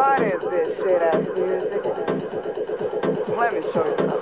What is this shit ass music? Let me show you